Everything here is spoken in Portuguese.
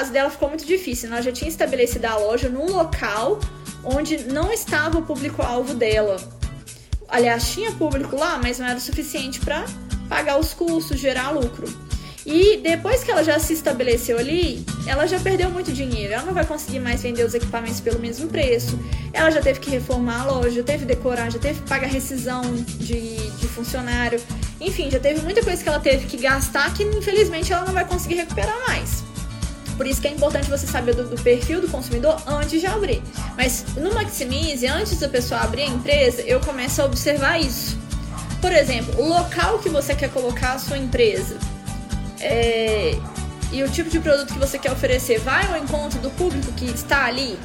caso dela ficou muito difícil. Ela já tinha estabelecido a loja num local onde não estava o público-alvo dela. Aliás, tinha público lá, mas não era o suficiente para pagar os custos, gerar lucro. E depois que ela já se estabeleceu ali, ela já perdeu muito dinheiro. Ela não vai conseguir mais vender os equipamentos pelo mesmo preço. Ela já teve que reformar a loja, já teve decorar, já teve que pagar rescisão de, de funcionário. Enfim, já teve muita coisa que ela teve que gastar que infelizmente ela não vai conseguir recuperar mais. Por isso que é importante você saber do, do, perfil do consumidor antes de abrir. Mas no Maximize, antes da pessoa abrir a empresa, eu começo a observar isso. Por exemplo, o local que você quer colocar a sua empresa é, e o tipo de produto que você quer oferecer vai ao encontro do público que está ali?